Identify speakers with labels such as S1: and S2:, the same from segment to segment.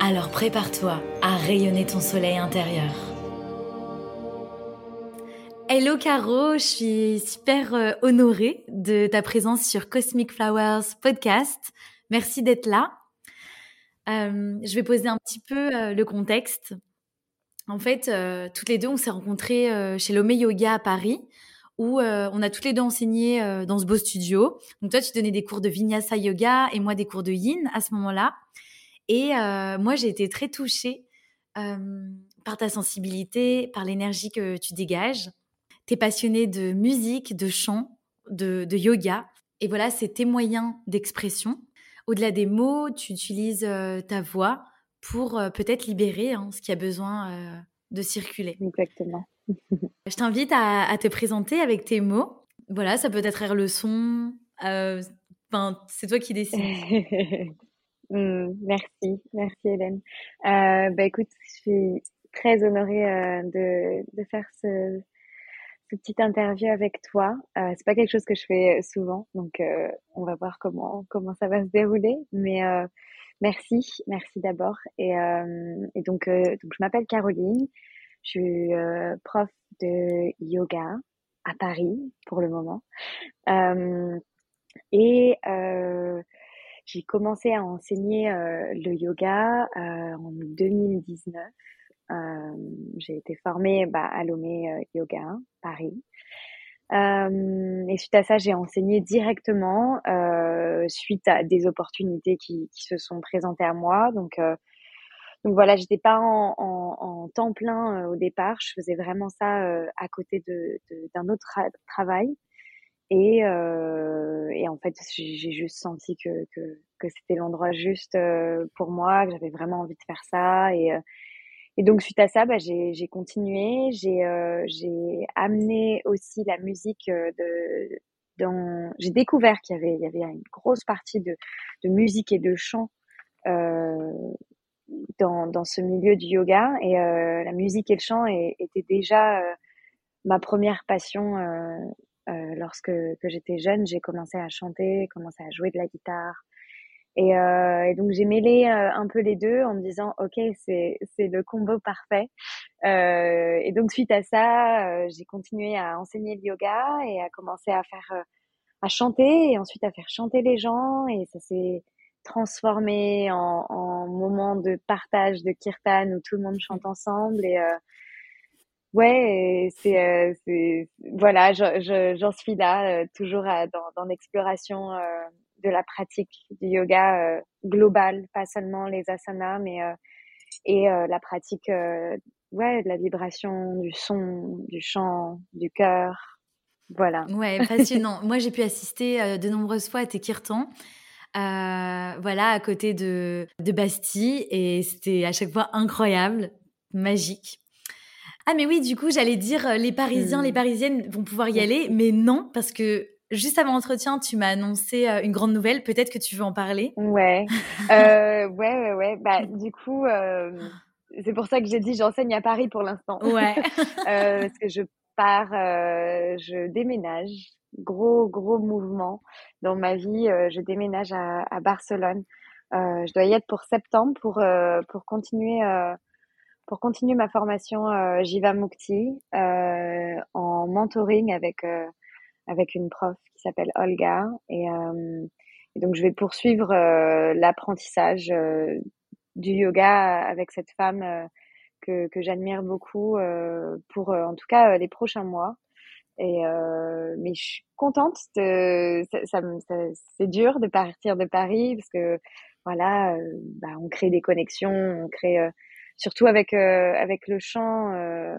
S1: Alors prépare-toi à rayonner ton soleil intérieur. Hello Caro, je suis super euh, honorée de ta présence sur Cosmic Flowers podcast. Merci d'être là. Euh, je vais poser un petit peu euh, le contexte. En fait, toutes les deux, on s'est rencontrées chez l'Ome Yoga à Paris, où on a toutes les deux enseigné dans ce beau studio. Donc toi, tu donnais des cours de Vinyasa Yoga et moi des cours de Yin à ce moment-là. Et moi, j'ai été très touchée par ta sensibilité, par l'énergie que tu dégages. Tu es passionnée de musique, de chant, de, yoga. Et voilà, c'est tes moyens d'expression. Au-delà des mots, tu utilises ta voix pour peut-être libérer hein, ce qui a besoin de circuler.
S2: Exactement.
S1: Je t'invite à, te présenter avec tes mots. Voilà, ça peut être le son. C'est toi qui décides.
S2: Mmh, merci, merci Hélène. Euh, bah écoute, je suis très honorée euh, de, de faire ce, ce petit interview avec toi. Euh, c'est pas quelque chose que je fais souvent, donc euh, on va voir comment comment ça va se dérouler. Mais euh, merci, merci d'abord. Et, et donc donc je m'appelle Caroline, je suis prof de yoga à Paris pour le moment. et j'ai commencé à enseigner euh, le yoga euh, en 2019. Euh, j'ai été formée bah, à Lomé Yoga, Paris. et suite à ça, j'ai enseigné directement suite à des opportunités qui, qui, se sont présentées à moi. Donc, donc voilà, j'étais pas en, en, en, temps plein au départ. Je faisais vraiment ça à côté de, d'un autre travail. Et, euh, et en fait, j'ai juste senti que, que, que c'était l'endroit juste euh, pour moi, que j'avais vraiment envie de faire ça. Et, euh, et donc, suite à ça, bah, j'ai continué. J'ai euh, j'ai amené aussi la musique de, dans... J'ai découvert qu'il y avait, y avait une grosse partie de, de musique et de chant dans, dans ce milieu du yoga. Et la musique et le chant étaient déjà ma première passion lorsque que j'étais jeune, j'ai commencé à chanter, commencé à jouer de la guitare. Et, euh, et donc j'ai mêlé euh, un peu les deux en me disant ok c'est c'est le combo parfait. Euh, et donc suite à ça, euh, j'ai continué à enseigner le yoga et à commencer à faire à chanter et ensuite à faire chanter les gens et ça s'est transformé en, en moment de partage de kirtan où tout le monde chante ensemble et Ouais, c'est, euh, c'est, voilà, j'en je, j'en suis là, euh, toujours dans, dans l'exploration euh, de la pratique du yoga global, pas seulement les asanas, mais et la pratique, ouais, de la vibration, du son, du chant, du cœur, voilà.
S1: Ouais, passionnant. Moi, j'ai pu assister de nombreuses fois à tes kirtans. Euh, voilà, à côté de, de Bastille, et c'était à chaque fois incroyable, magique. Ah mais oui, du coup, j'allais dire euh, les Parisiens, les mmh. Parisiennes vont pouvoir y aller, mais non, parce que juste avant l'entretien, tu m'as annoncé euh, une grande nouvelle. Peut-être que tu veux en parler.
S2: Ouais, euh, ouais, ouais, ouais. Bah, du coup, c'est pour ça que j'ai dit j'enseigne à Paris pour l'instant.
S1: Ouais.
S2: parce que je pars, je déménage. Gros, gros mouvement dans ma vie. je déménage à, à Barcelone. je dois y être pour septembre pour pour continuer pour continuer ma formation euh, Jiva Mukti euh, en mentoring avec euh, avec une prof qui s'appelle Olga. Et, euh, donc je vais poursuivre euh, l'apprentissage du yoga avec cette femme que, que j'admire beaucoup pour en tout cas les prochains mois. Et mais je suis contente de ça, ça, c'est dur de partir de Paris parce que voilà bah, on crée des connexions on crée surtout avec euh, avec le chant, euh,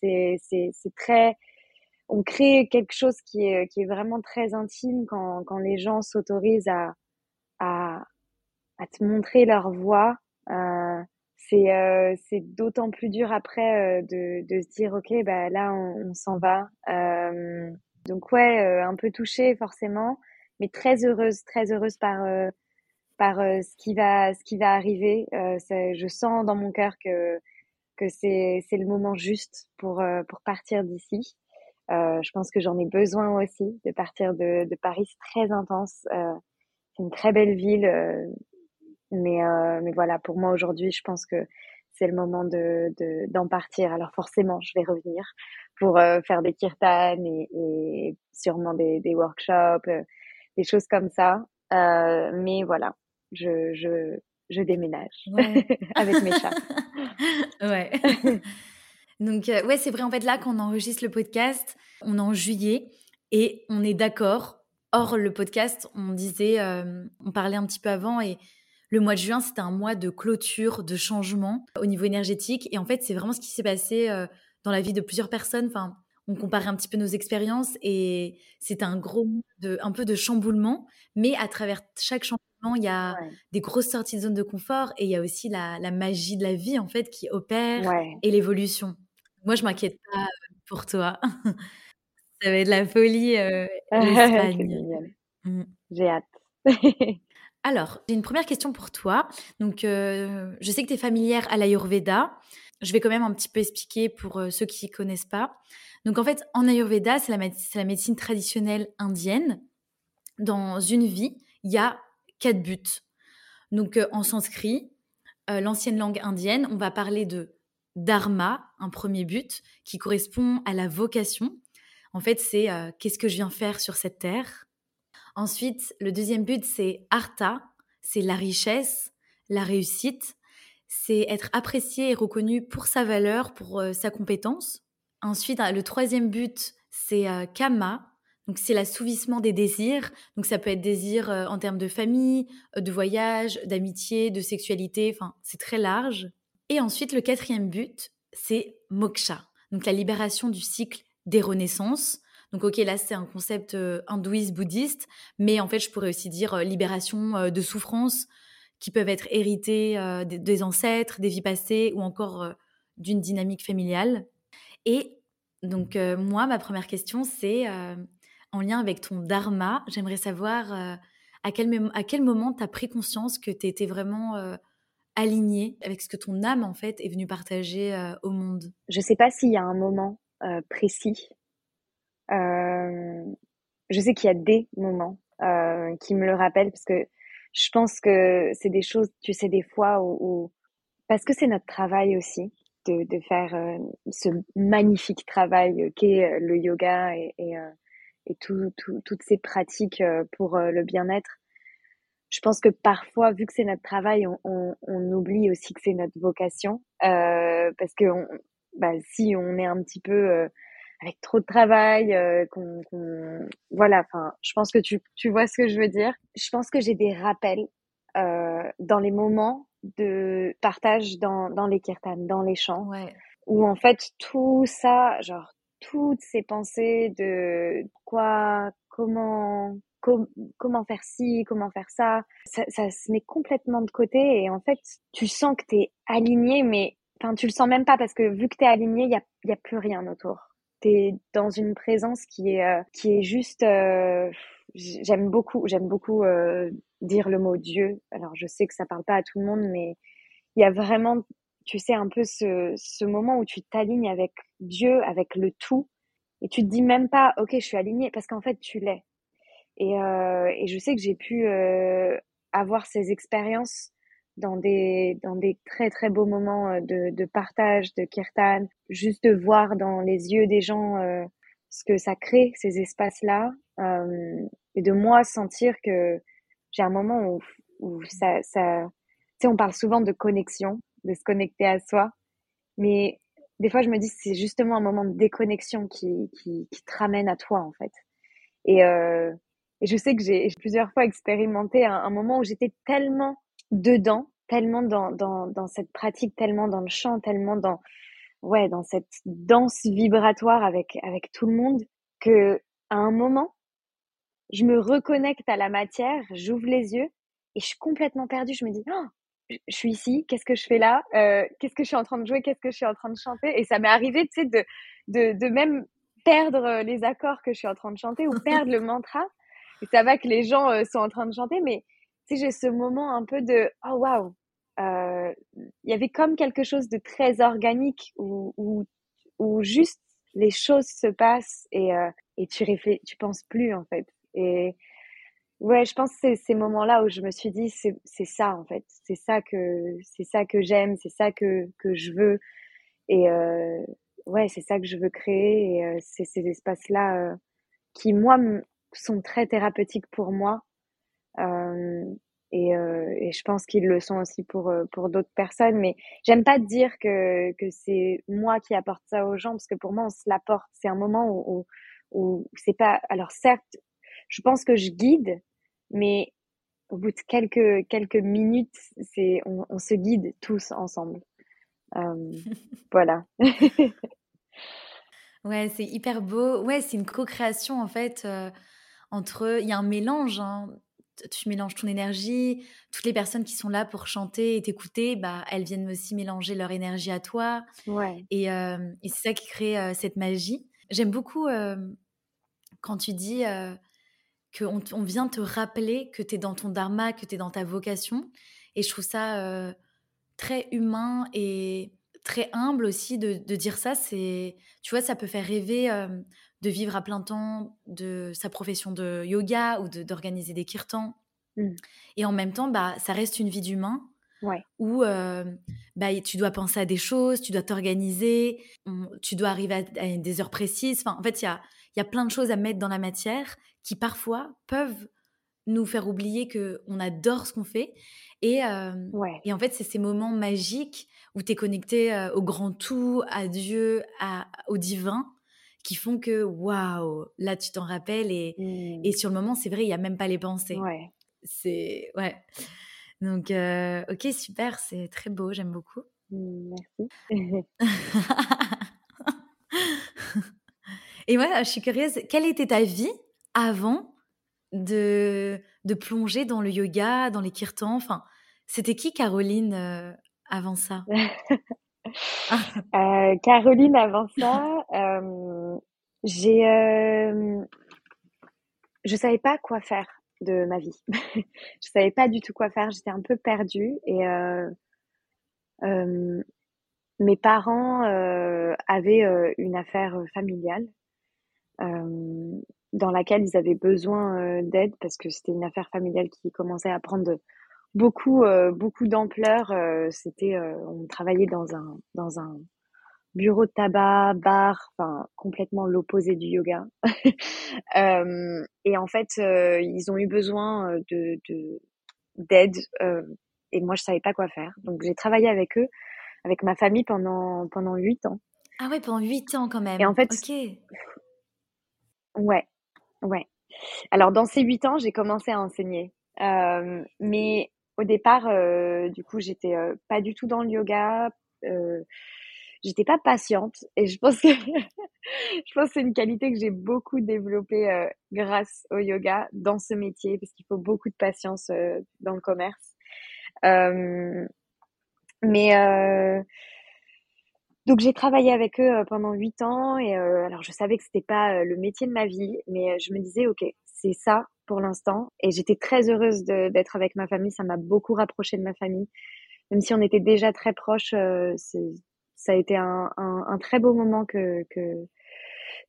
S2: c'est c'est très on crée quelque chose qui est qui est vraiment très intime quand quand les gens s'autorisent à à à te montrer leur voix. Euh, c'est euh, c'est d'autant plus dur après euh, de, de se dire ok bah là on, on s'en va. Euh, donc ouais euh, un peu touchée forcément mais très heureuse très heureuse par euh, par ce qui va ce qui va arriver. Je sens dans mon cœur que que c'est c'est le moment juste pour pour partir d'ici je pense que j'en ai besoin aussi de partir de de Paris c'est très intense c'est une très belle ville mais, euh, mais voilà, pour moi aujourd'hui, je pense que c'est le moment de, d'en partir. Alors forcément, je vais revenir pour euh, faire des kirtans et, et sûrement des, des workshops, euh, des choses comme ça. Euh, mais voilà, je, je, je déménage avec mes chats.
S1: ouais. Donc ouais, c'est vrai en fait là qu'on enregistre le podcast, on est en juillet et on est d'accord. Or le podcast, on disait, on parlait un petit peu avant et le mois de juin, c'était un mois de clôture, de changement au niveau énergétique. Et en fait, c'est vraiment ce qui s'est passé euh, dans la vie de plusieurs personnes. Enfin, on comparait un petit peu nos expériences et c'était un gros, de, un peu de chamboulement. Mais à travers chaque chamboulement, il y a des grosses sorties de zone de confort et il y a aussi la, magie de la vie, en fait, qui opère et l'évolution. Moi, je m'inquiète pas euh, pour toi. Ça va être la folie, euh, l'Espagne.
S2: Mmh. J'ai hâte.
S1: Alors, j'ai une première question pour toi. Donc, euh, je sais que tu es familière à l'Ayurveda. Je vais quand même un petit peu expliquer pour euh, ceux qui ne connaissent pas. Donc, en fait, en Ayurveda, c'est la, médecine traditionnelle indienne. Dans une vie, il y a quatre buts. Donc, euh, en sanskrit, l'ancienne langue indienne, on va parler de dharma, un premier but, qui correspond à la vocation. En fait, c'est qu'est-ce que je viens faire sur cette terre? Ensuite, le deuxième but, c'est Artha, c'est la richesse, la réussite, c'est être apprécié et reconnu pour sa valeur, pour euh, sa compétence. Ensuite, le troisième but, c'est euh, Kama, donc c'est l'assouvissement des désirs. Donc ça peut être désir euh, en termes de famille, de voyage, d'amitié, de sexualité, enfin c'est très large. Et ensuite, le quatrième but, c'est Moksha, donc la libération du cycle des renaissances. Donc, ok, là, c'est un concept euh, hindouiste, bouddhiste, mais en fait, je pourrais aussi dire euh, libération euh, de souffrances qui peuvent être héritées des, ancêtres, des vies passées ou encore d'une dynamique familiale. Et donc, moi, ma première question, c'est en lien avec ton dharma, j'aimerais savoir à, quel, à quel moment tu as pris conscience que tu étais vraiment aligné avec ce que ton âme, en fait, est venue partager au monde
S2: Je ne sais pas s'il y a un moment précis euh, je sais qu'il y a des moments euh, qui me le rappellent parce que je pense que c'est des choses, tu sais, des fois où, parce que c'est notre travail aussi de, de faire euh, ce magnifique travail qu'est le yoga et, et, et tout, tout, toutes ces pratiques pour le bien-être. Je pense que parfois, vu que c'est notre travail, on, on, on, oublie aussi que c'est notre vocation, euh, parce que on, bah, si on est un petit peu avec trop de travail, euh, qu'on, voilà. Enfin, je pense que tu, tu vois ce que je veux dire. Je pense que j'ai des rappels euh, dans les moments de partage dans, dans les kirtans, dans les chants, ouais. où en fait tout ça, genre toutes ces pensées de quoi, comment, comment faire ci, comment faire ça, ça, ça se met complètement de côté et en fait tu sens que tu es aligné, mais enfin tu le sens même pas parce que vu que tu es aligné, il y a, y a plus rien autour. T'es dans une présence qui est euh, qui est juste euh, j'aime beaucoup j'aime beaucoup euh, dire le mot Dieu. Alors je sais que ça parle pas à tout le monde mais il y a vraiment tu sais un peu ce ce moment où tu t'alignes avec Dieu avec le tout et tu te dis même pas ok je suis alignée parce qu'en fait tu l'es et et je sais que j'ai pu avoir ces expériences dans des, dans des très très beaux moments euh, de, de partage, de kirtan, juste de voir dans les yeux des gens euh, ce que ça crée, ces espaces-là, euh, et de moi sentir que j'ai un moment où, où ça, ça, tu sais, on parle souvent de connexion, de se connecter à soi, mais des fois je me dis c'est justement un moment de déconnexion qui, qui, qui te ramène à toi en fait. Et, euh, et je sais que j'ai plusieurs fois expérimenté un, moment où j'étais tellement dedans, tellement dans, dans, dans cette pratique, tellement dans le chant, tellement dans, ouais, dans cette danse vibratoire avec, avec tout le monde, que à un moment, je me reconnecte à la matière, j'ouvre les yeux et je suis complètement perdue. Je me dis, oh, je suis ici, qu'est-ce que je fais là? Euh, Qu'est-ce que je suis en train de jouer? Qu'est-ce que je suis en train de chanter? Et ça m'est arrivé, tu sais, de, de, de, même perdre les accords que je suis en train de chanter ou perdre le mantra. Et ça va que les gens euh, sont en train de chanter, mais tu sais, j'ai ce moment un peu de oh waouh Il y avait comme quelque chose de très organique où, où, où juste les choses se passent et, euh, et tu réfléchis, tu penses plus en fait. Et Ouais, je pense que c'est ces moments-là où je me suis dit c'est c'est ça en fait, c'est ça que c'est ça que j'aime, c'est ça que que je veux et euh, ouais, c'est ça que je veux créer et euh, c'est ces espaces-là euh, qui moi sont très thérapeutiques pour moi euh, et euh, et je pense qu'ils le sont aussi pour euh, pour d'autres personnes mais j'aime pas dire que que c'est moi qui apporte ça aux gens parce que pour moi on se l'apporte, c'est un moment où où, où c'est pas alors certes je pense que je guide mais au bout de quelques, quelques minutes, c'est, on, on se guide tous ensemble. Euh, voilà.
S1: ouais, c'est hyper beau. Ouais, c'est une co-création en fait euh, entre. Il y a un mélange. Hein. Tu mélanges ton énergie. Toutes les personnes qui sont là pour chanter et t'écouter, bah, elles viennent aussi mélanger leur énergie à toi.
S2: Ouais.
S1: Et, euh, et c'est ça qui crée euh, cette magie. J'aime beaucoup euh, quand tu dis qu'on on vient te rappeler que tu es dans ton dharma, que tu es dans ta vocation. Et je trouve ça très humain et très humble aussi de, de dire ça. C'est, tu vois, ça peut faire rêver de vivre à plein temps de sa profession de yoga ou d'organiser des kirtans.
S2: Mm.
S1: Et en même temps, bah, ça reste une vie d'humain
S2: Ouais.
S1: où euh, bah, tu dois penser à des choses, tu dois t'organiser, tu dois arriver à, à des heures précises. Enfin, en fait, il y a, y a plein de choses à mettre dans la matière qui parfois peuvent nous faire oublier que on adore ce qu'on fait. Et, euh,
S2: Ouais.
S1: et en fait, c'est ces moments magiques où tu es connecté euh, au grand tout, à Dieu, à, au divin, qui font que waouh, là tu t'en rappelles. Et,
S2: Mm.
S1: et sur le moment, c'est vrai, il n'y a même pas les pensées.
S2: Ouais.
S1: C'est. Ouais. Donc, euh, ok, super, c'est très beau, j'aime beaucoup.
S2: Mm, Merci.
S1: Et moi, je suis curieuse, quelle était ta vie avant de, de plonger dans le yoga, dans les kirtans? Enfin, c'était qui Caroline euh, avant ça?
S2: Euh, Caroline, avant ça, euh, j'ai, euh, savais pas quoi faire de ma vie. je savais pas du tout quoi faire. J'étais un peu perdue et euh, mes parents avaient une affaire familiale dans laquelle ils avaient besoin d'aide parce que c'était une affaire familiale qui commençait à prendre de- beaucoup euh, beaucoup d'ampleur. Euh, c'était, euh, on travaillait dans un dans un bureau de tabac, bar, enfin complètement l'opposé du yoga. Euh, et en fait, euh, ils ont eu besoin de de- d'aide euh, et moi je savais pas quoi faire. Donc j'ai travaillé avec eux, avec ma famille pendant pendant huit ans.
S1: Ah ouais, pendant huit ans quand
S2: Et en
S1: même.
S2: fait,
S1: Ok.
S2: ouais, ouais. Alors dans ces huit ans, j'ai commencé à enseigner. Euh, mais au départ, euh, du coup, j'étais euh, pas du tout dans le yoga. Euh, j'étais pas patiente et je pense que je pense c'est une qualité que j'ai beaucoup développée grâce au yoga dans ce métier parce qu'il faut beaucoup de patience dans le commerce. Mais donc j'ai travaillé avec eux pendant huit ans et alors je savais que c'était pas le métier de ma vie, mais je me disais ok c'est ça pour l'instant et j'étais très heureuse d'être avec ma famille. Ça m'a beaucoup rapprochée de ma famille, même si on était déjà très proches. euh, ça a été un, un, très beau moment que que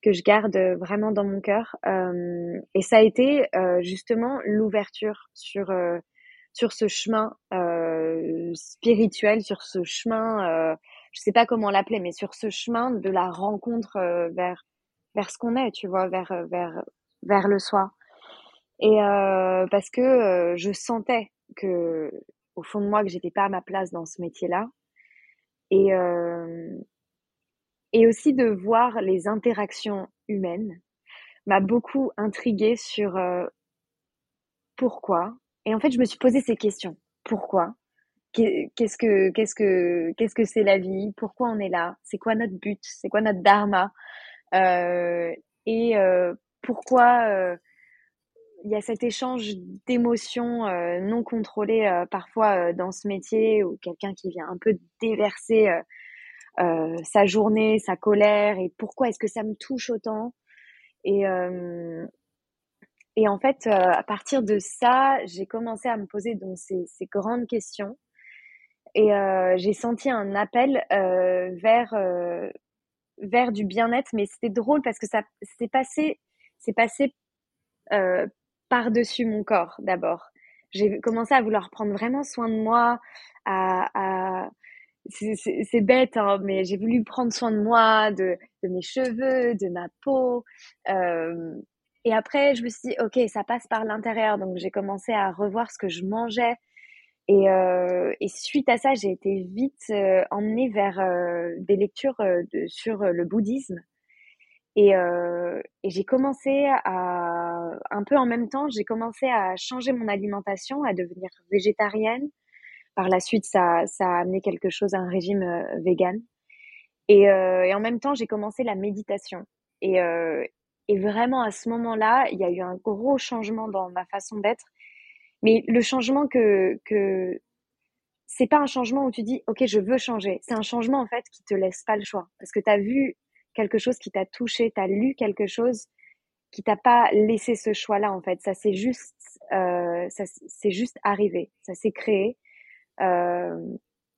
S2: que je garde vraiment dans mon cœur. Euh, et ça a été euh, justement l'ouverture sur sur ce chemin spirituel, sur ce chemin, je sais pas comment l'appeler, mais sur ce chemin de la rencontre vers vers ce qu'on est, tu vois, vers vers vers le soi. Et euh, parce que euh, je sentais que au fond de moi que j'étais pas à ma place dans ce métier-là, et euh, et aussi de voir les interactions humaines m'a beaucoup intriguée sur pourquoi. Et en fait, je me suis posé ces questions. Pourquoi? Qu'est- Qu'est-ce que, qu'est-ce que, qu'est-ce que c'est la vie? Pourquoi on est là? C'est quoi notre but? C'est quoi notre dharma? Euh, et euh, pourquoi, euh, il y a cet échange d'émotions non contrôlées parfois dans ce métier ou quelqu'un qui vient un peu déverser sa journée, sa colère et pourquoi est-ce que ça me touche autant. Et, et en fait, à partir de ça, j'ai commencé à me poser donc ces, grandes questions et j'ai senti un appel vers vers du bien-être, mais c'était drôle parce que ça s'est passé, c'est passé euh, par-dessus mon corps d'abord. J'ai commencé à vouloir prendre vraiment soin de moi, c'est bête, hein, mais j'ai voulu prendre soin de moi, de, mes cheveux, de ma peau. Euh, et après, je me suis dit, ok, ça passe par l'intérieur, donc j'ai commencé à revoir ce que je mangeais, et, euh, suite à ça, j'ai été vite euh, emmenée vers des lectures sur le bouddhisme. Et, euh, et j'ai commencé à, un peu en même temps, j'ai commencé à changer mon alimentation, à devenir végétarienne. Par la suite, ça, ça a amené quelque chose à un régime vegan. Et, et, en même temps, j'ai commencé la méditation. Et, et vraiment, à ce moment-là, il y a eu un gros changement dans ma façon d'être mais le changement que, que c'est pas un changement où tu dis, OK, je veux changer. C'est un changement, en fait, qui te laisse pas le choix. Parce que tu as vu quelque chose qui t'a touché, tu as lu quelque chose qui t'a pas laissé ce choix-là, en fait. Ça s'est juste, euh, ça c'est juste arrivé. Ça s'est créé. Euh,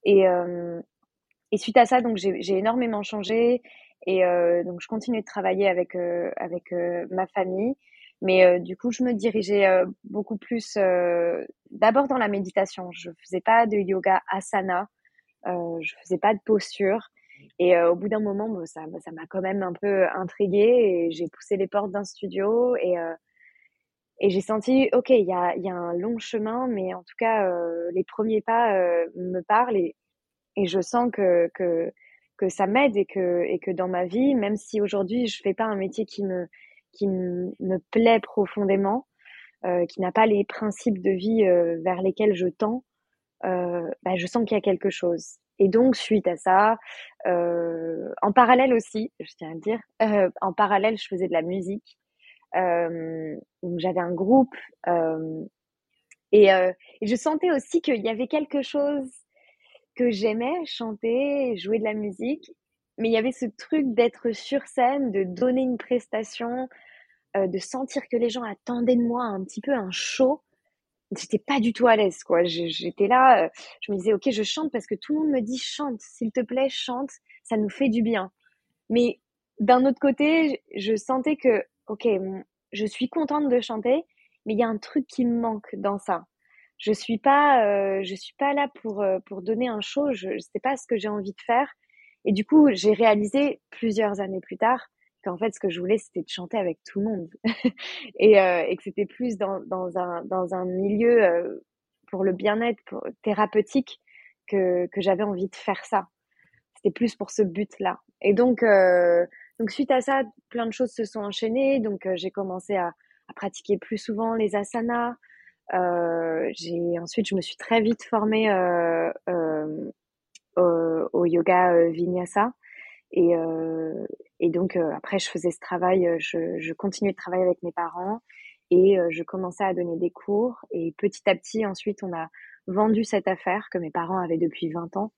S2: et, euh, et suite à ça, donc, j'ai énormément changé. Et euh, donc, je continue de travailler avec, euh, avec euh, ma famille. Mais du coup, je me dirigeais beaucoup plus d'abord dans la méditation. Je faisais pas de yoga asana, je faisais pas de posture. Et au bout d'un moment, bon, ça, ça m'a quand même un peu intriguée et j'ai poussé les portes d'un studio et et j'ai senti, ok, il y a, y a un long chemin, mais en tout cas, les premiers pas me parlent et, et je sens que, que, que ça m'aide et que, et que dans ma vie, même si aujourd'hui je fais pas un métier qui me, qui me plaît profondément, euh, qui n'a pas les principes de vie euh, vers lesquels je tends, euh, bah, je sens qu'il y a quelque chose. Et donc, suite à ça, euh, en parallèle aussi, je tiens à le dire, euh, en parallèle, je faisais de la musique. Euh, j'avais un groupe et, je sentais aussi qu'il y avait quelque chose que j'aimais, chanter, jouer de la musique, mais il y avait ce truc d'être sur scène, de donner une prestation, euh, de sentir que les gens attendaient de moi un petit peu un show. J'étais pas du tout à l'aise, quoi. J'étais là, euh, je me disais, ok, je chante parce que tout le monde me dit chante, s'il te plaît, chante, ça nous fait du bien. Mais d'un autre côté, je sentais que, ok, je suis contente de chanter, mais il y a un truc qui me manque dans ça. Je suis pas, euh, je suis pas là pour pour donner un show. Je, je sais pas ce que j'ai envie de faire. Et du coup, j'ai réalisé plusieurs années plus tard qu'en fait, ce que je voulais, c'était de chanter avec tout le monde. et, euh, et, que c'était plus dans, un, dans un milieu euh, pour le bien-être, thérapeutique, que, que j'avais envie de faire ça. C'était plus pour ce but-là. Et donc, euh, donc, suite à ça, plein de choses se sont enchaînées. Donc, j'ai commencé à, pratiquer plus souvent les asanas. J'ai ensuite, je me suis très vite formée au, yoga vinyasa. Et, euh, et donc euh, après, je faisais ce travail, euh, je, je continuais de travailler avec mes parents et je commençais à donner des cours. Et petit à petit, ensuite, on a vendu cette affaire que mes parents avaient depuis 20 ans.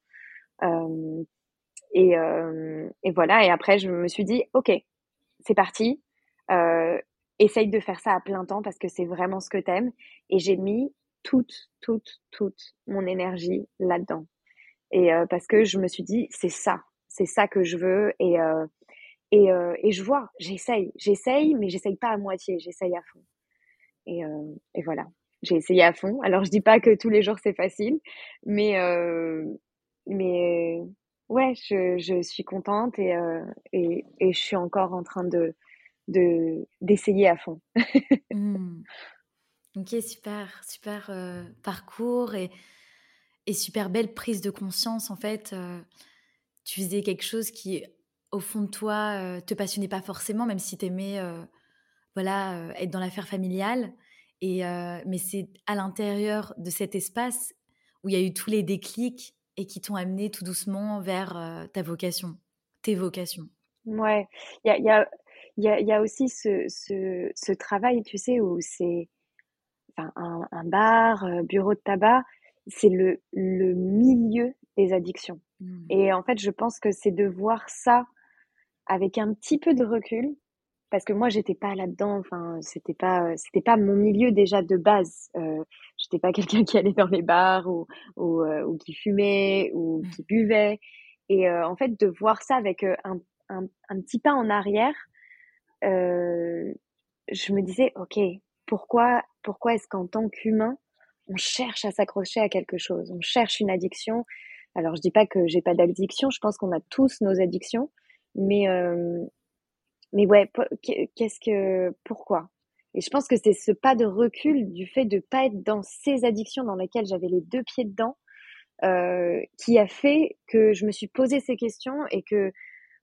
S2: Euh, et, euh, et, voilà. Et après, je me suis dit, OK, c'est parti. Euh, essaye de faire ça à plein temps parce que c'est vraiment ce que t'aimes. Et j'ai mis toute, toute, toute mon énergie là-dedans. Et parce que je me suis dit, c'est ça c'est ça que je veux et euh, et, euh, et je vois, j'essaye, j'essaye, mais j'essaye pas à moitié, j'essaye à fond. Et, euh, voilà, j'ai essayé à fond. Alors je dis pas que tous les jours c'est facile, mais mais ouais, je, suis contente et, et, je suis encore en train de de d'essayer à fond.
S1: mmh. Ok, super, super parcours et, et super belle prise de conscience en fait tu faisais quelque chose qui, au fond de toi, euh, te passionnait pas forcément, même si tu aimais euh, voilà, euh, être dans l'affaire familiale. Et, mais c'est à l'intérieur de cet espace où il y a eu tous les déclics et qui t'ont amené tout doucement vers ta vocation, tes vocations.
S2: Ouais, il y a, y, y, a, aussi ce, ce, travail, tu sais, où c'est enfin un, bar, bureau de tabac, c'est le, le milieu des addictions. Mmh. Et en fait, je pense que c'est de voir ça avec un petit peu de recul, parce que moi j'étais pas là-dedans enfin c'était pas c'était pas mon milieu déjà de base euh, j'étais pas quelqu'un qui allait dans les bars ou ou, ou qui fumait ou mmh. qui buvait et en fait de voir ça avec un, un, un, petit pas en arrière euh, je me disais ok pourquoi pourquoi est-ce qu'en tant qu'humain on cherche à s'accrocher à quelque chose? On cherche une addiction? Alors je dis pas que j'ai pas d'addiction je pense qu'on a tous nos addictions mais euh, mais ouais, qu'est-ce que, pourquoi? Et je pense que c'est ce pas de recul du fait de pas être dans ces addictions dans lesquelles j'avais les deux pieds dedans, euh, qui a fait que je me suis posé ces questions et que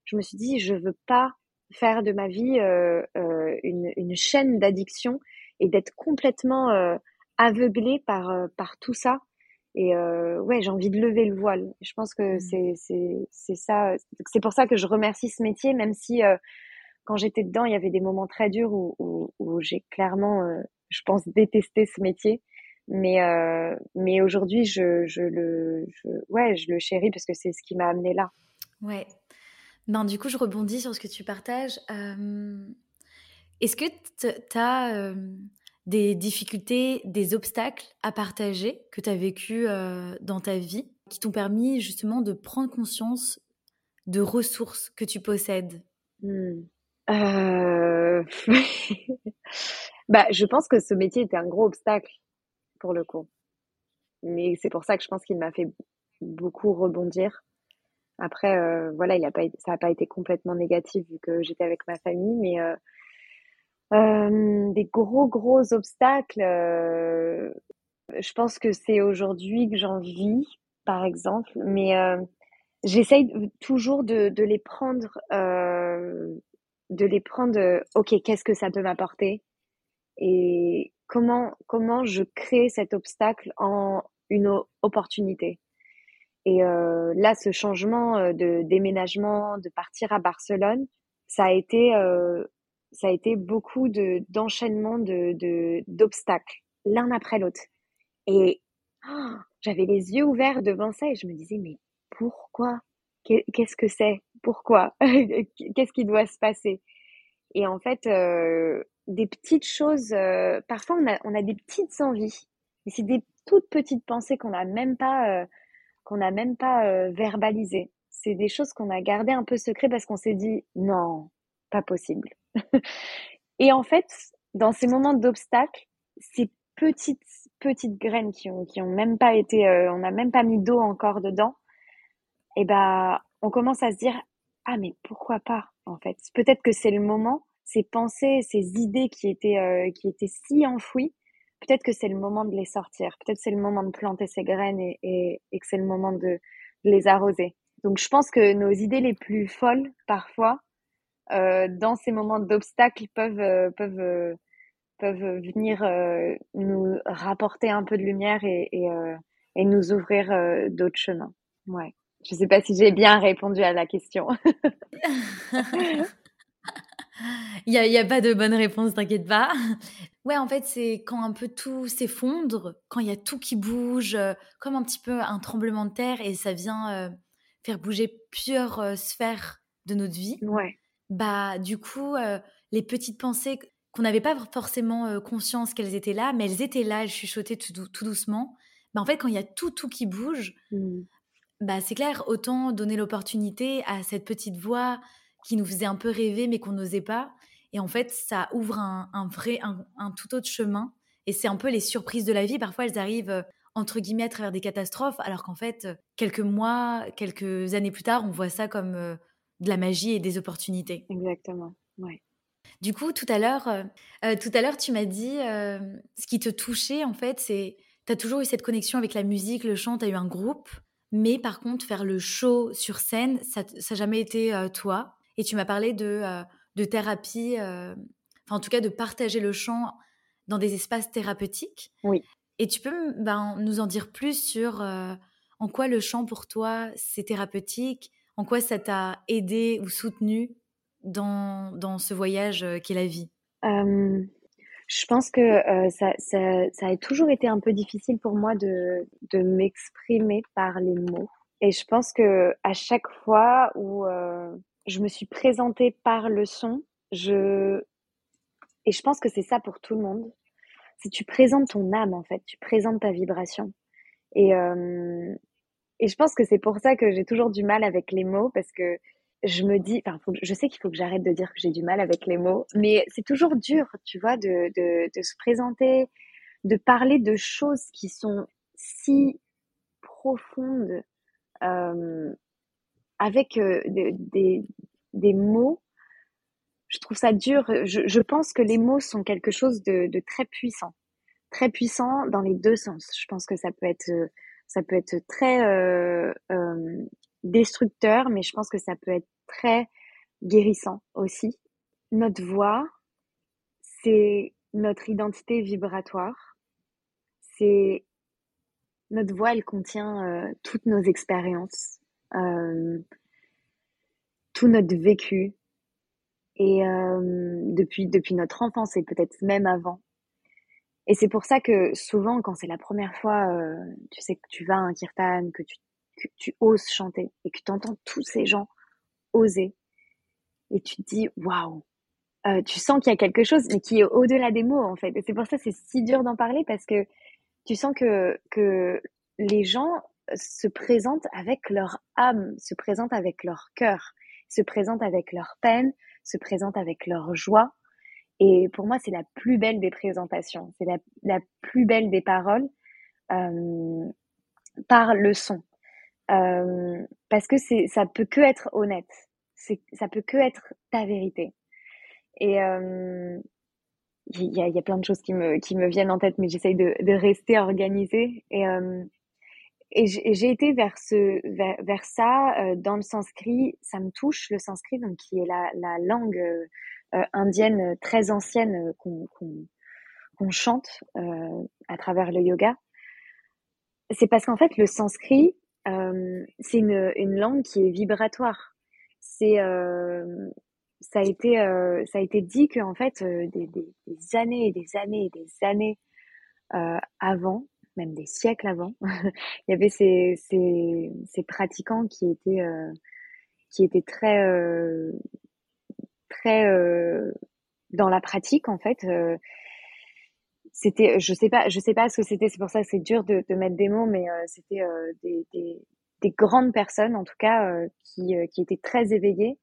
S2: je me suis dit, je veux pas faire de ma vie euh, euh, une, chaîne d'addiction et d'être complètement aveuglée par, par tout ça. Et euh, ouais, j'ai envie de lever le voile. Je pense que mmh. c'est c'est ça. C'est pour ça que je remercie ce métier, même si quand j'étais dedans, il y avait des moments très durs où, où, j'ai clairement, euh, je pense, détesté ce métier. Mais, euh, mais aujourd'hui, je, je, le, je, ouais, je le chéris parce que c'est ce qui m'a amené là.
S1: Ouais. Ben, du coup, je rebondis sur ce que tu partages. Euh, est-ce que tu as des difficultés, des obstacles à partager que tu as vécu dans ta vie qui t'ont permis justement de prendre conscience de ressources que tu possèdes?
S2: Mmh. Euh... bah, je pense que ce métier était un gros obstacle pour le coup. Mais c'est pour ça que je pense qu'il m'a fait beaucoup rebondir. Après, euh, voilà, il pas, ça n'a pas été complètement négatif vu que j'étais avec ma famille, mais euh, euh, des gros, gros obstacles. Euh, je pense que c'est aujourd'hui que j'en vis, par exemple, mais euh, j'essaye toujours de, de les prendre de les prendre, euh, ok, qu'est-ce que ça peut m'apporter? Et comment, comment je crée cet obstacle en une opportunité? Et euh, là, ce changement euh, de déménagement, de partir à Barcelone, ça a été, euh, ça a été beaucoup de d'enchaînement de d'obstacles l'un après l'autre. Et oh, j'avais les yeux ouverts devant ça et je me disais mais pourquoi? Qu'est-ce que c'est? Pourquoi? Qu'est-ce qui doit se passer? Et en fait, euh, des petites choses, euh, parfois on a, on a des petites envies, mais c'est des toutes petites pensées qu'on n'a même pas, euh, qu'on n'a même pas euh, verbalisées. C'est des choses qu'on a gardées un peu secret parce qu'on s'est dit non, pas possible. Et en fait, dans ces moments d'obstacle, ces petites petites graines qui ont qui ont même pas été, on n'a même pas mis d'eau encore dedans, et ben on commence à se dire ah mais pourquoi pas en fait? Peut-être que c'est le moment ces pensées ces idées qui étaient euh, qui étaient si enfouies peut-être que c'est le moment de les sortir peut-être c'est le moment de planter ces graines et, et, et que c'est le moment de, les arroser. Donc je pense que nos idées les plus folles parfois euh, dans ces moments d'obstacles peuvent euh, peuvent euh, peuvent venir euh, nous rapporter un peu de lumière et, et, et nous ouvrir d'autres chemins ouais je ne sais pas si j'ai bien répondu à la question.
S1: Il n'y a, a, pas de bonne réponse, t'inquiète pas. Ouais, en fait, c'est quand un peu tout s'effondre, quand il y a tout qui bouge, euh, comme un petit peu un tremblement de terre et ça vient euh, faire bouger plusieurs euh, sphères de notre vie.
S2: Ouais.
S1: Bah, du coup, les petites pensées qu'on n'avait pas forcément conscience qu'elles étaient là, mais elles étaient là, elles chuchotaient tout, tout doucement. Bah, en fait, quand il y a tout, tout qui bouge, mmh. Bah, c'est clair, autant donner l'opportunité à cette petite voix qui nous faisait un peu rêver mais qu'on n'osait pas. Et en fait, ça ouvre un, vrai, un, tout autre chemin. Et c'est un peu les surprises de la vie. Parfois, elles arrivent euh, entre guillemets à travers des catastrophes, alors qu'en fait, euh, quelques mois, quelques années plus tard, on voit ça comme euh, de la magie et des opportunités.
S2: Exactement. Ouais.
S1: Du coup, tout à l'heure, tout à l'heure, tu m'as dit ce qui te touchait en fait, c'est tu as toujours eu cette connexion avec la musique, le chant, tu as eu un groupe. Mais par contre, faire le show sur scène, ça n'a jamais été euh, toi. Et tu m'as parlé de, euh, de thérapie, euh, enfin en tout cas de partager le chant dans des espaces thérapeutiques.
S2: Oui.
S1: Et tu peux ben, nous en dire plus sur en quoi le chant pour toi c'est thérapeutique, en quoi ça t'a aidé ou soutenu dans, dans ce voyage qu'est la vie?
S2: Je pense que euh, ça, ça, a toujours été un peu difficile pour moi de, de m'exprimer par les mots. Et je pense que à chaque fois où euh, je me suis présentée par le son, je et je pense que c'est ça pour tout le monde. Si tu présentes ton âme en fait, tu présentes ta vibration. Et euh, et je pense que c'est pour ça que j'ai toujours du mal avec les mots parce que je me dis, enfin, je sais qu'il faut que j'arrête de dire que j'ai du mal avec les mots, mais c'est toujours dur, tu vois, de, de, se présenter, de parler de choses qui sont si profondes, euh, avec euh, des, des mots. Je trouve ça dur. Je, je, pense que les mots sont quelque chose de, de, très puissant, très puissant dans les deux sens. Je pense que ça peut être, ça peut être très euh, euh destructeur, mais je pense que ça peut être très guérissant aussi. Notre voix, c'est notre identité vibratoire. C'est notre voix, elle contient euh, toutes nos expériences, tout notre vécu, et depuis depuis notre enfance et peut-être même avant. Et c'est pour ça que souvent, quand c'est la première fois, euh, tu sais que tu vas à un kirtan, que tu que tu oses chanter et que tu entends tous ces gens oser et tu te dis waouh euh, tu sens qu'il y a quelque chose mais qui est au-delà des mots en fait. Et c'est pour ça c'est si dur d'en parler parce que tu sens que que les gens se présentent avec leur âme se présentent avec leur cœur se présentent avec leur peine se présentent avec leur joie et pour moi c'est la plus belle des présentations c'est la, plus belle des paroles euh, par le son euh, parce que c'est, ça peut que être honnête. C'est, ça peut que être ta vérité. Et euh, il y, a, y a plein de choses qui me, qui me viennent en tête, mais j'essaye de, de rester organisée. Et, et j'ai été vers, ce, vers, vers ça dans le sanskrit. Ça me touche, le sanskrit, donc qui est la, la langue indienne très ancienne qu'on, qu'on, chante à travers le yoga. C'est parce qu'en fait, le sanskrit, euh, c'est une, une, langue qui est vibratoire. C'est euh, ça a été euh, ça a été dit que en fait euh, des, des, des, années et des années et des années euh, avant, même des siècles avant, il y avait ces, ces, ces pratiquants qui étaient qui étaient très très dans la pratique en fait c'était je sais pas je sais pas ce que c'était c'est pour ça que c'est dur de, mettre des mots mais euh, c'était euh, des, des, des, grandes personnes en tout cas euh, qui, qui étaient très éveillées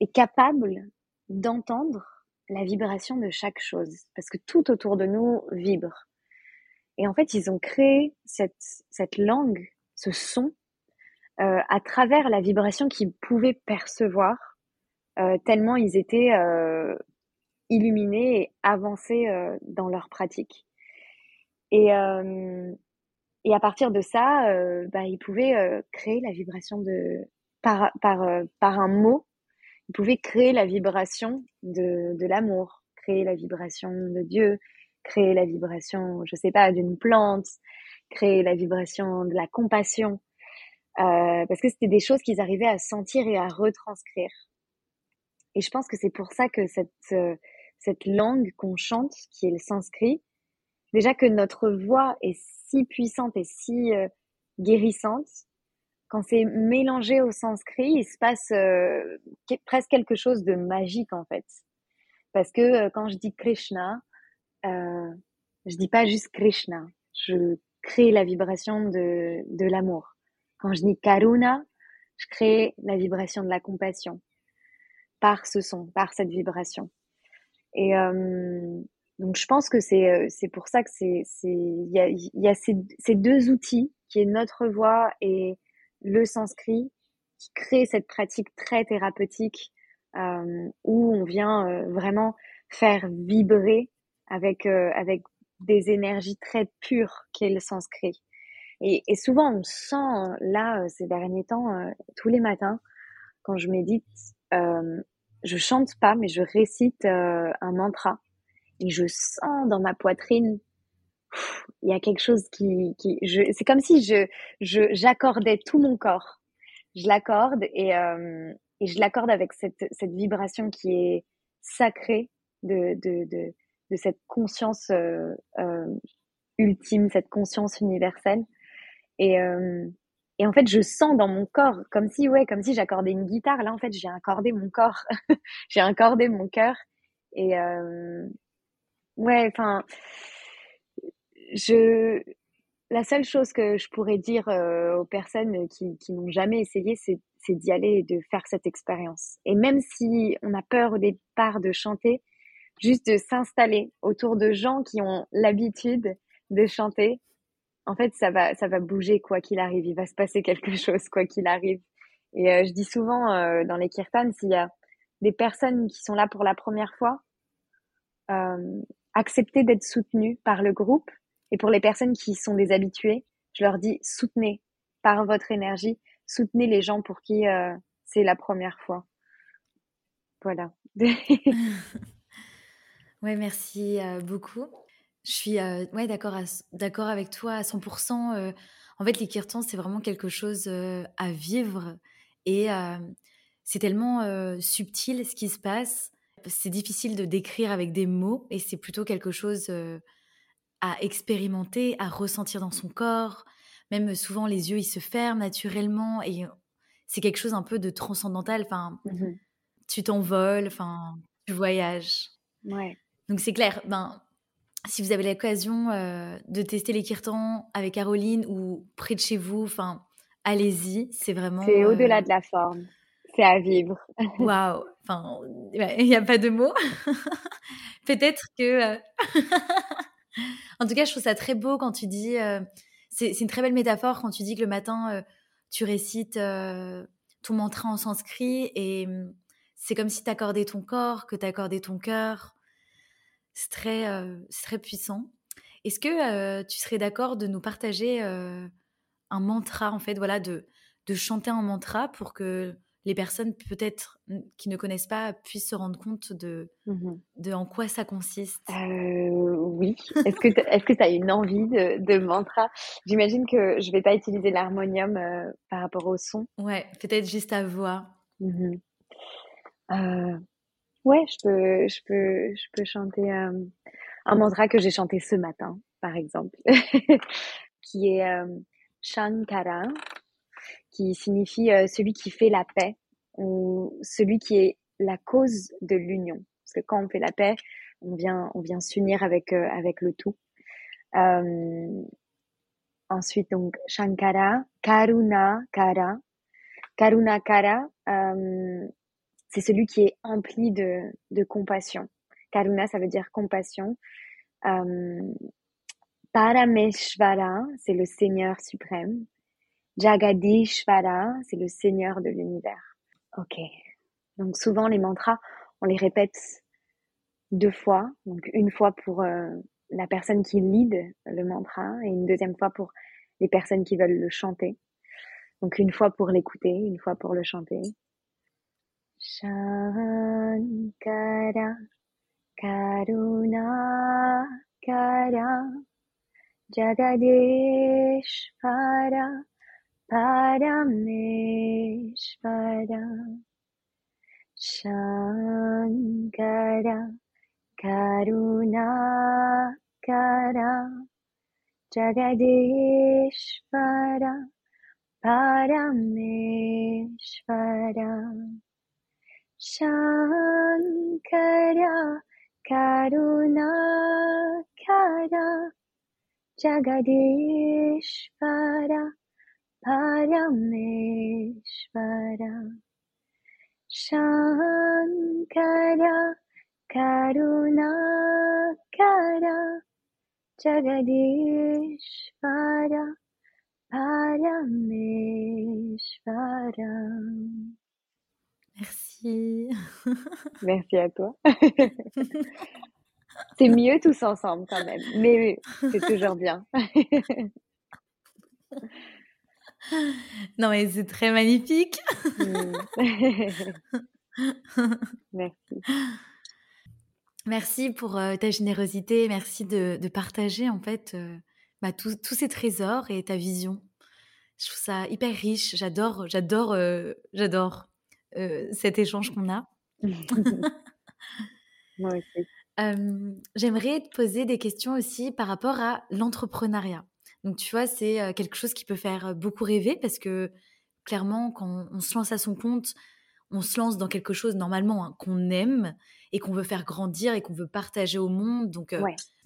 S2: et capables d'entendre la vibration de chaque chose parce que tout autour de nous vibre. Et en fait ils ont créé cette cette langue ce son à travers la vibration qu'ils pouvaient percevoir tellement ils étaient illuminés et avancés euh, dans leur pratique. Et, euh, et à partir de ça, euh, bah, ils pouvaient créer la vibration de par, par, par un mot, ils pouvaient créer la vibration de, de l'amour, créer la vibration de Dieu, créer la vibration, je sais pas, d'une plante, créer la vibration de la compassion, euh, parce que c'était des choses qu'ils arrivaient à sentir et à retranscrire. Et je pense que c'est pour ça que cette, cette langue qu'on chante, qui est le sanskrit, déjà que notre voix est si puissante et si euh, guérissante, quand c'est mélangé au sanskrit, il se passe euh, presque quelque chose de magique en fait. Parce que euh, quand je dis Krishna, euh, je dis pas juste Krishna, je crée la vibration de, de l'amour. Quand je dis Karuna, je crée la vibration de la compassion par ce son, par cette vibration. Et euh, donc je pense que c'est euh, pour ça que c'est il y a y a ces, ces deux outils qui est notre voix et le sanskrit qui crée cette pratique très thérapeutique euh, où on vient euh, vraiment faire vibrer avec euh, avec des énergies très pures qu'est le sanskrit. Et, et, souvent on sent là ces derniers temps tous les matins quand je médite je chante pas, mais je récite euh, un mantra et je sens dans ma poitrine, il y a quelque chose qui, qui c'est comme si je, je, j'accordais tout mon corps. Je l'accorde et, euh, et je l'accorde avec cette, cette vibration qui est sacrée de, de, de, de cette conscience ultime, cette conscience universelle. Et, et en fait, je sens dans mon corps, comme si, ouais, comme si j'accordais une guitare. Là, en fait, j'ai accordé mon corps, j'ai accordé mon cœur. Et ouais, enfin, je, la seule chose que je pourrais dire aux personnes qui, qui n'ont jamais essayé, c'est d'y aller et de faire cette expérience. Et même si on a peur au départ de chanter, juste de s'installer autour de gens qui ont l'habitude de chanter, en fait, ça va, ça va bouger quoi qu'il arrive. Il va se passer quelque chose quoi qu'il arrive. Et euh, je dis souvent euh, dans les kirtans, s'il y a des personnes qui sont là pour la première fois, euh, acceptez d'être soutenues par le groupe. Et pour les personnes qui sont des habitués, je leur dis soutenez par votre énergie, soutenez les gens pour qui euh, c'est la première fois. Voilà.
S1: ouais, merci euh, beaucoup. Je suis euh, ouais, d'accord, d'accord avec toi à 100%. en fait, les kirtans, c'est vraiment quelque chose à vivre et c'est tellement subtil ce qui se passe. C'est difficile de décrire avec des mots et c'est plutôt quelque chose à expérimenter, à ressentir dans son corps, même souvent les yeux ils se ferment naturellement et c'est quelque chose un peu de transcendantal. Enfin, mmh tu t'envoles, enfin, tu voyages.
S2: Ouais.
S1: Donc c'est clair. Ben, si vous avez l'occasion euh, de tester les kirtans avec Caroline ou près de chez vous, enfin, allez-y. C'est vraiment.
S2: C'est au-delà euh, de la forme. C'est à vivre.
S1: Waouh. Enfin, il n'y a pas de mots. Peut-être que. Euh, en tout cas, je trouve ça très beau quand tu dis c'est une très belle métaphore quand tu dis que le matin, tu récites ton mantra en sanskrit et mm, c'est comme si tu accordais ton corps, que tu accordais ton cœur. C'est très, euh, très puissant. Est-ce que tu serais d'accord de nous partager un mantra, en fait, voilà, de, de chanter un mantra pour que les personnes peut-être qui ne connaissent pas puissent se rendre compte de, mmh de en quoi ça consiste?
S2: Euh, Oui. Est-ce que tu as une envie de, de mantra? J'imagine que je vais pas utiliser l'harmonium euh, par rapport au son.
S1: Ouais, peut-être juste à voix.
S2: Mmh euh, ouais, je peux, je peux, je peux chanter un mantra que j'ai chanté ce matin, par exemple, qui est Shankara qui signifie euh, celui qui fait la paix ou celui qui est la cause de l'union. Parce que quand on fait la paix, on vient, on vient s'unir avec, euh, avec le tout. Euh, ensuite, donc, Shankara, Karuna Kara. Karuna Kara, c'est celui qui est empli de, de compassion. Karuna, ça veut dire compassion. Parameshvara, c'est le Seigneur suprême. Jagadishvara, c'est le Seigneur de l'univers. Ok. Donc souvent les mantras, on les répète deux fois. Donc une fois pour euh, la personne qui lead le mantra et une deuxième fois pour les personnes qui veulent le chanter. Donc une fois pour l'écouter, une fois pour le chanter. Shankara Karuna Kara Jagadeshvara Parameshvara Shankara Karunakara Jagadeshvara Parameshvara Shankara Karunakara Jagadeshvara Parameshvara Shankara Karunakara Jagadishvara Parameshvara
S1: Merci.
S2: Merci à toi. c'est mieux tous ensemble quand même, mais c'est toujours bien.
S1: Non, mais c'est très magnifique.
S2: Mm. Merci.
S1: Merci pour euh, ta générosité. Merci de, partager en fait euh, bah, tous ces trésors et ta vision. Je trouve ça hyper riche. J'adore, j'adore, euh, j'adore cet échange qu'on a. J'aimerais te poser des questions aussi par rapport à l'entrepreneuriat. Donc, tu vois, c'est quelque chose qui peut faire beaucoup rêver parce que clairement, quand on se lance à son compte, on se lance dans quelque chose normalement hein, qu'on aime et qu'on veut faire grandir et qu'on veut partager au monde. Donc,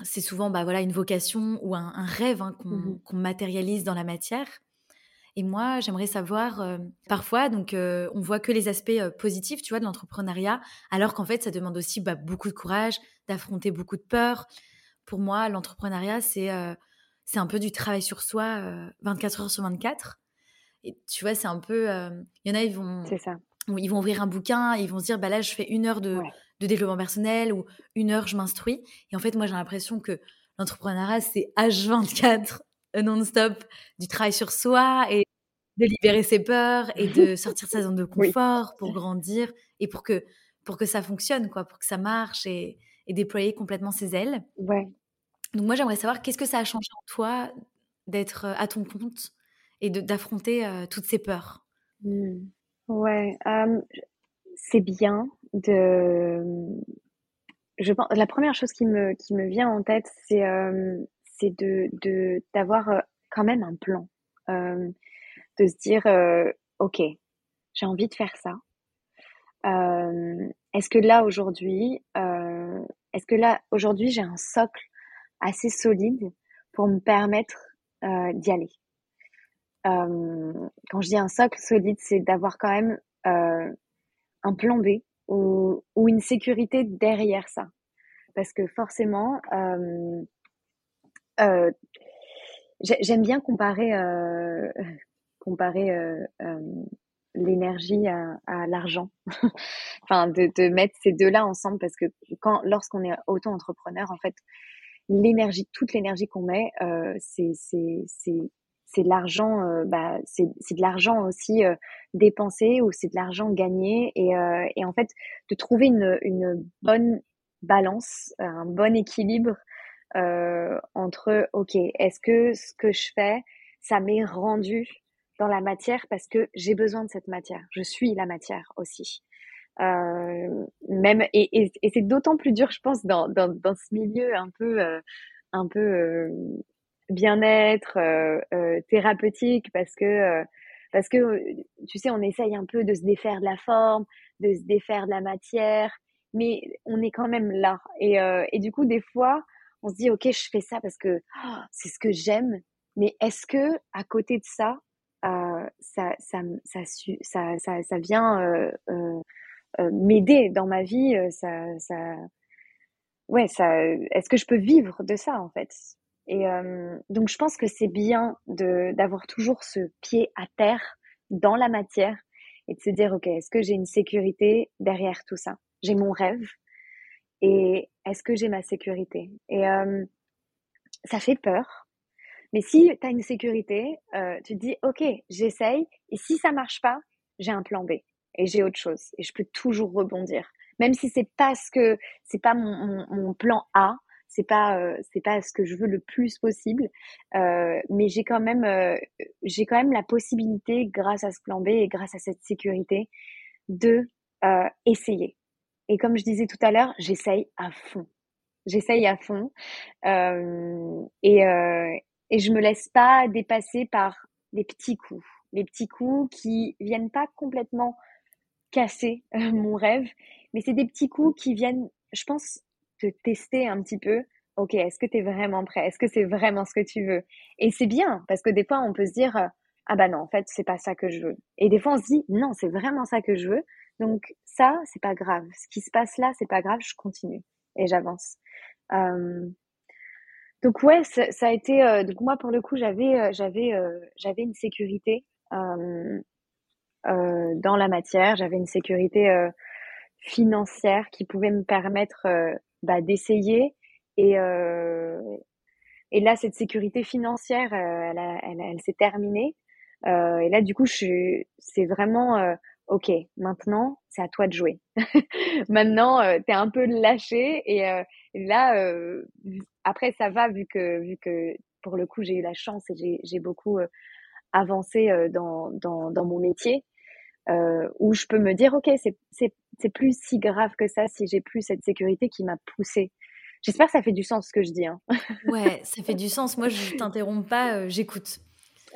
S1: c'est souvent bah, voilà, une vocation ou un, rêve hein, mmh qu'on matérialise dans la matière. Et moi, j'aimerais savoir, parfois, donc, on voit que les aspects positifs, tu vois, de l'entrepreneuriat, alors qu'en fait, ça demande aussi bah, beaucoup de courage, d'affronter beaucoup de peur. Pour moi, l'entrepreneuriat, c'est c'est un peu du travail sur soi 24 heures sur 24. Et tu vois, c'est un peu. Il y en a, ils vont.
S2: C'est ça.
S1: Ils vont ouvrir un bouquin, ils vont se dire, bah là, je fais une heure de, de développement personnel ou une heure, je m'instruis. Et en fait, moi, j'ai l'impression que l'entrepreneuriat, c'est H24 non-stop du travail sur soi et de libérer ses peurs et de sortir de sa zone de confort pour grandir et pour que, pour que ça fonctionne, quoi, pour que ça marche et, et déployer complètement ses ailes.
S2: Ouais.
S1: Donc moi, j'aimerais savoir qu'est-ce que ça a changé en toi d'être à ton compte et d'affronter toutes ces peurs?
S2: Mmh. Ouais, c'est bien de. Je pense la première chose qui me qui me vient en tête, c'est c'est de de d'avoir quand même un plan, de se dire ok, j'ai envie de faire ça. est-ce que là aujourd'hui, est-ce que là aujourd'hui j'ai un socle assez solide pour me permettre d'y aller? quand je dis un socle solide, c'est d'avoir quand même un plan B ou, ou, une sécurité derrière ça. Parce que forcément, j'aime bien comparer, comparer l'énergie à, l'argent. enfin, de, mettre ces deux-là ensemble parce que quand, lorsqu'on est auto-entrepreneur, en fait, l'énergie, toute l'énergie qu'on met, euh, c'est c'est de l'argent, euh, bah, c'est de l'argent aussi euh, dépensé ou c'est de l'argent gagné et, euh, et en fait de trouver une, une bonne balance, un bon équilibre euh, entre ok, est-ce que ce que je fais, ça m'est rendu dans la matière parce que j'ai besoin de cette matière, je suis la matière aussi. Euh, même et, et, et c'est d'autant plus dur, je pense, dans, dans, dans ce milieu un peu euh, un peu euh, bien-être euh, thérapeutique parce que parce que tu sais, on essaye un peu de se défaire de la forme, de se défaire de la matière, mais on est quand même là. Et, et du coup, des fois, on se dit ok, je fais ça parce que oh, c'est ce que j'aime, mais est-ce que à côté de ça, euh, ça, ça, ça, ça, ça, vient euh, euh, euh, m'aider dans ma vie, euh, ça, ça, ouais, ça, est-ce que je peux vivre de ça en fait? Et euh, donc je pense que c'est bien de d'avoir toujours ce pied à terre dans la matière et de se dire ok, est-ce que j'ai une sécurité derrière tout ça? J'ai mon rêve et est-ce que j'ai ma sécurité? Et ça fait peur. Mais si tu as une sécurité, euh, tu te dis, OK, j'essaye, et si ça marche pas, j'ai un plan B et j'ai autre chose et je peux toujours rebondir. Même si c'est pas ce que c'est pas mon, plan A, c'est pas euh, c'est pas ce que je veux le plus possible, euh, mais j'ai quand même euh, j'ai quand même la possibilité grâce à ce plan B et grâce à cette sécurité de euh, essayer. Et comme je disais tout à l'heure, j'essaye à fond. J'essaye à fond et et je me laisse pas dépasser par les petits coups, les petits coups qui viennent pas complètement casser euh, mon rêve, mais c'est des petits coups qui viennent, je pense, te tester un petit peu. Ok, est-ce que tu es vraiment prêt? Est-ce que c'est vraiment ce que tu veux? Et c'est bien, parce que des fois, on peut se dire, euh, ah bah non, en fait, c'est pas ça que je veux. Et des fois, on se dit, non, c'est vraiment ça que je veux. Donc ça, c'est pas grave. Ce qui se passe là, c'est pas grave, je continue et j'avance. Euh... Donc ouais, ça, a été. Euh, donc moi, pour le coup, j'avais, j'avais, j'avais une sécurité. Euh, euh, dans la matière. J'avais une sécurité euh, financière qui pouvait me permettre euh, bah, d'essayer. Et, et là, cette sécurité financière, elle, elle, s'est terminée. et là, du coup, c'est vraiment ok, maintenant, c'est à toi de jouer. maintenant, euh, tu es un peu lâché et, là, après, ça va vu que, vu que pour le coup, j'ai eu la chance et j'ai beaucoup avancé dans, dans, mon métier euh, où je peux me dire ok c'est plus si grave que ça si j'ai plus cette sécurité qui m'a poussée J'espère que ça fait du sens ce que je dis. Hein.
S1: ouais, ça fait du sens. Moi, je t'interromps pas, j'écoute.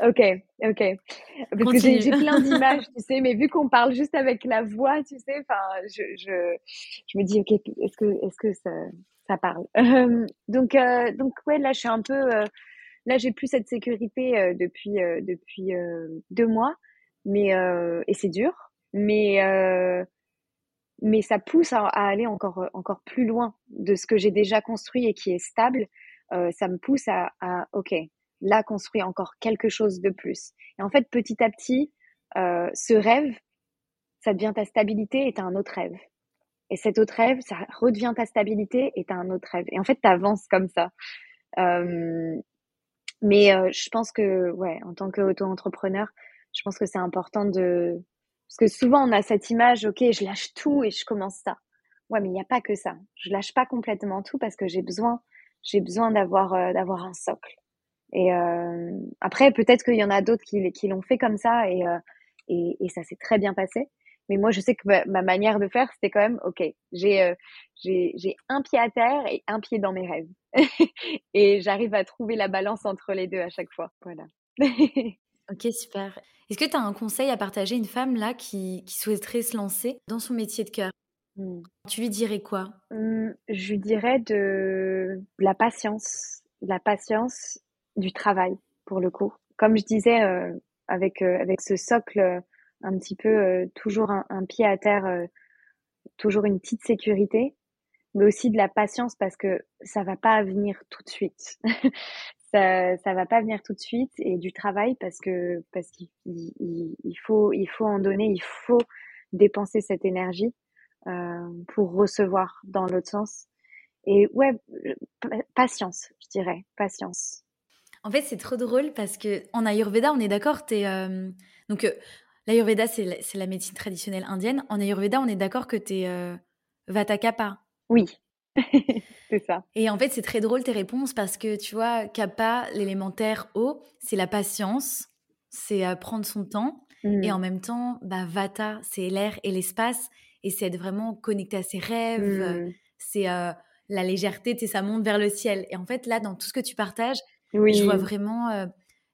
S2: Ok, ok. Parce que j'ai plein d'images, tu sais, mais vu qu'on parle juste avec la voix, tu sais, enfin, je, je, je me dis, ok, est-ce que, est-ce que ça, ça parle? Donc, euh, donc ouais, là, je suis un peu, euh, là, j'ai plus cette sécurité euh, depuis, depuis deux mois, mais et c'est dur, mais mais ça pousse à, aller encore, encore plus loin de ce que j'ai déjà construit et qui est stable. ça me pousse à, à ok, là construire encore quelque chose de plus. Et en fait, petit à petit, euh, ce rêve, ça devient ta stabilité et tu as un autre rêve. Et cet autre rêve, ça redevient ta stabilité et tu as un autre rêve. Et en fait, tu avances comme ça. Euh, mais euh, je pense que, ouais, en tant qu'auto-entrepreneur, je pense que c'est important de... Parce que souvent, on a cette image, ok, je lâche tout et je commence ça. Ouais, mais il n'y a pas que ça. Je lâche pas complètement tout parce que j'ai besoin, j'ai besoin d'avoir, d'avoir un socle. Et euh, après, peut-être qu'il y en a d'autres qui, qui l'ont fait comme ça et, euh, et, et, ça s'est très bien passé. Mais moi, je sais que ma, manière de faire, c'était quand même, OK, j'ai euh, j'ai un pied à terre et un pied dans mes rêves. et j'arrive à trouver la balance entre les deux à chaque fois. Voilà.
S1: ok, super. Est-ce que tu as un conseil à partager à une femme là qui, qui souhaiterait se lancer dans son métier de cœur? Mmh. Tu lui dirais quoi?
S2: Mmh, Je lui dirais de la patience. La patience du travail pour le coup. Comme je disais, euh, avec euh, avec ce socle euh, un petit peu toujours un, pied à terre, toujours une petite sécurité, mais aussi de la patience parce que ça va pas venir tout de suite. ça ça va pas venir tout de suite et du travail parce que parce qu'il il, faut il faut en donner, il faut dépenser cette énergie pour recevoir dans l'autre sens. Et ouais, patience, je dirais, patience.
S1: En fait, c'est trop drôle parce que en Ayurveda, on est d'accord, euh, donc euh, l'Ayurveda, c'est la, médecine traditionnelle indienne. En Ayurveda, on est d'accord que tu es euh, Vata Kappa.
S2: Oui, c'est ça.
S1: Et en fait, c'est très drôle tes réponses parce que tu vois, Kappa, l'élémentaire eau, c'est la patience, c'est prendre son temps. Et en même temps, bah, Vata, c'est l'air et l'espace. Et c'est être vraiment connecté à ses rêves. Mmh. C'est la légèreté, ça monte vers le ciel. Et en fait, là, dans tout ce que tu partages, je vois vraiment euh,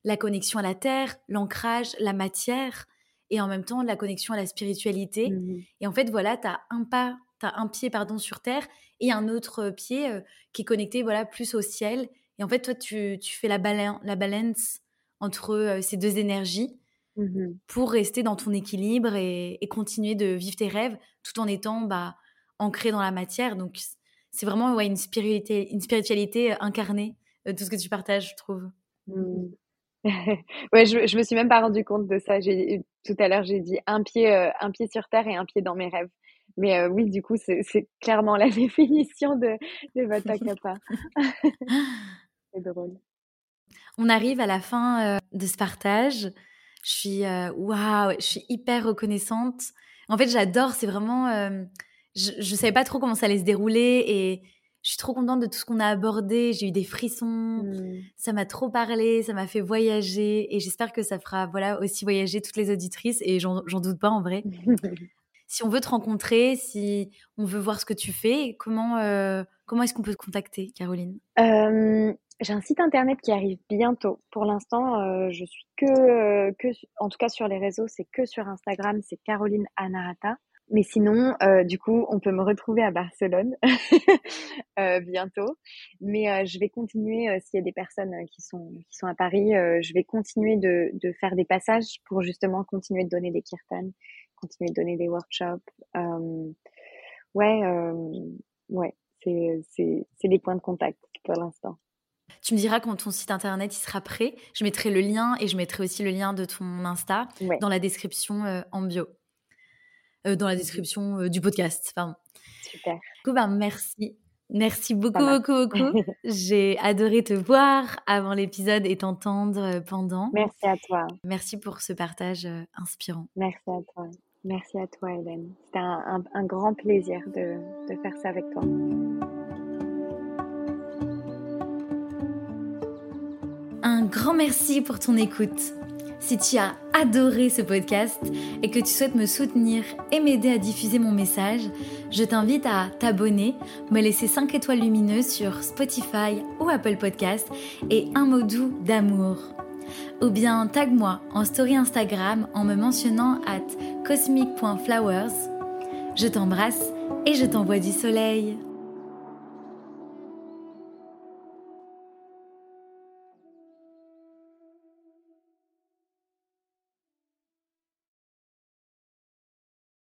S1: la connexion à la terre, l'ancrage, la matière, et en même temps la connexion à la spiritualité. Mmh et en fait, voilà, tu as un pas, as un pied pardon sur terre et un autre pied euh, qui est connecté voilà plus au ciel. Et en fait, toi, tu, fais la, la balance entre euh, ces deux énergies mmh pour rester dans ton équilibre et, continuer de vivre tes rêves tout en étant bah, ancré dans la matière. Donc, c'est vraiment ouais, une, spiritualité, une spiritualité incarnée tout ce que tu partages, je trouve.
S2: Mmh. ouais, je, je me suis même pas rendu compte de ça. J'ai tout à l'heure, j'ai dit un pied, euh, un pied sur terre et un pied dans mes rêves. Mais euh, oui, du coup, c'est clairement la définition de, de Vata Kappa. c'est drôle.
S1: On arrive à la fin euh, de ce partage. Je suis waouh, je suis hyper reconnaissante. En fait, j'adore. C'est vraiment, je, je savais pas trop comment ça allait se dérouler et je suis trop contente de tout ce qu'on a abordé. J'ai eu des frissons. Mmh. Ça m'a trop parlé. Ça m'a fait voyager. Et j'espère que ça fera voilà, aussi voyager toutes les auditrices. Et j'en doute pas en vrai. si on veut te rencontrer, si on veut voir ce que tu fais, comment, euh, comment est-ce qu'on peut te contacter, Caroline?
S2: J'ai un site internet qui arrive bientôt. Pour l'instant, euh, je suis que, euh, que, en tout cas sur les réseaux, c'est que sur Instagram, c'est Caroline Anarata. Mais sinon, euh, du coup, on peut me retrouver à Barcelone euh, bientôt. Mais euh, je vais continuer, euh, s'il y a des personnes euh, qui sont qui sont à Paris, je vais continuer de, de faire des passages pour justement continuer de donner des kirtans, continuer de donner des workshops. ouais, ouais, c'est c'est c'est les points de contact pour l'instant.
S1: Tu me diras quand ton site internet il sera prêt. Je mettrai le lien et je mettrai aussi le lien de ton Insta dans la description en bio. Euh, dans la description euh, du podcast.
S2: Super. Du
S1: coup, ben, merci. Merci beaucoup, beaucoup, beaucoup. J'ai adoré te voir avant l'épisode et t'entendre euh, pendant.
S2: Merci à toi.
S1: Merci pour ce partage inspirant.
S2: Merci à toi. Merci à toi, Hélène. C'était un, un, grand plaisir de, de faire ça avec toi.
S1: Un grand merci pour ton écoute. Si tu as adoré ce podcast et que tu souhaites me soutenir et m'aider à diffuser mon message, je t'invite à t'abonner, me laisser 5 étoiles lumineuses sur Spotify ou Apple Podcast et un mot doux d'amour. Ou bien tag-moi en story Instagram en me mentionnant at cosmic.flowers. Je t'embrasse et je t'envoie du soleil.